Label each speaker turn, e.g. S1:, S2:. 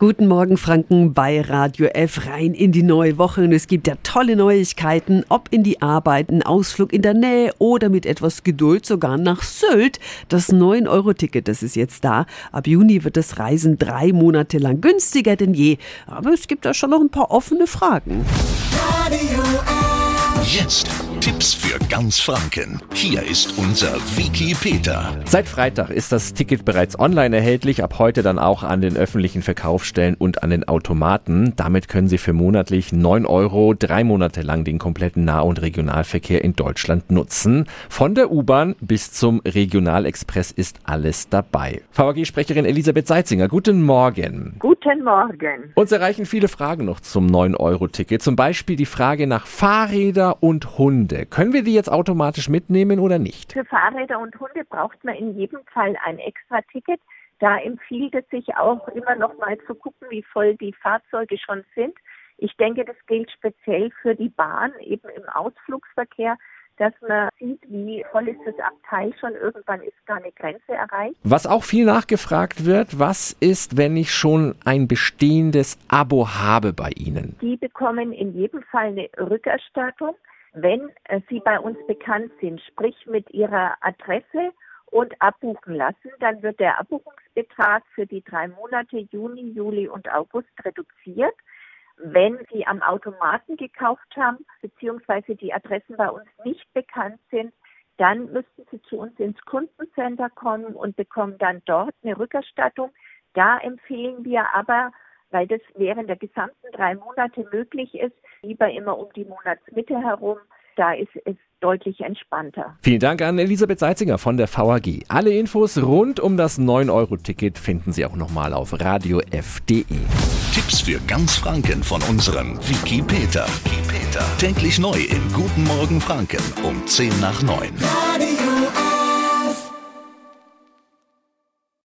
S1: Guten Morgen Franken bei Radio F rein in die neue Woche und es gibt ja tolle Neuigkeiten, ob in die Arbeit, ein Ausflug in der Nähe oder mit etwas Geduld sogar nach Sylt. Das 9-Euro-Ticket, das ist jetzt da. Ab Juni wird das Reisen drei Monate lang günstiger denn je. Aber es gibt da schon noch ein paar offene Fragen.
S2: Radio F. Jetzt Tipps für ganz Franken. Hier ist unser Wiki Peter.
S3: Seit Freitag ist das Ticket bereits online erhältlich, ab heute dann auch an den öffentlichen Verkaufsstellen und an den Automaten. Damit können Sie für monatlich 9 Euro drei Monate lang den kompletten Nah- und Regionalverkehr in Deutschland nutzen. Von der U-Bahn bis zum Regionalexpress ist alles dabei. VAG-Sprecherin Elisabeth Seitzinger, guten Morgen.
S4: Guten Morgen.
S3: Uns erreichen viele Fragen noch zum 9-Euro-Ticket. Zum Beispiel die Frage nach Fahrräder und Hunde. Können wir die jetzt automatisch mitnehmen oder nicht?
S4: Für Fahrräder und Hunde braucht man in jedem Fall ein extra Ticket. Da empfiehlt es sich auch immer noch mal zu gucken, wie voll die Fahrzeuge schon sind. Ich denke, das gilt speziell für die Bahn, eben im Ausflugsverkehr, dass man sieht, wie voll ist das Abteil schon. Irgendwann ist gar eine Grenze erreicht.
S3: Was auch viel nachgefragt wird, was ist, wenn ich schon ein bestehendes Abo habe bei Ihnen?
S4: Die bekommen in jedem Fall eine Rückerstattung. Wenn äh, Sie bei uns bekannt sind, sprich mit Ihrer Adresse und abbuchen lassen, dann wird der Abbuchungsbetrag für die drei Monate Juni, Juli und August reduziert. Wenn Sie am Automaten gekauft haben, beziehungsweise die Adressen bei uns nicht bekannt sind, dann müssten Sie zu uns ins Kundencenter kommen und bekommen dann dort eine Rückerstattung. Da empfehlen wir aber, weil das während der gesamten drei Monate möglich ist, lieber immer um die Monatsmitte herum. Da ist es deutlich entspannter.
S3: Vielen Dank an Elisabeth Seitzinger von der VAG. Alle Infos rund um das 9-Euro-Ticket finden Sie auch nochmal auf radiof.de.
S2: Tipps für ganz Franken von unserem Wiki Peter. Täglich neu in Guten Morgen Franken um 10 nach 9. Radio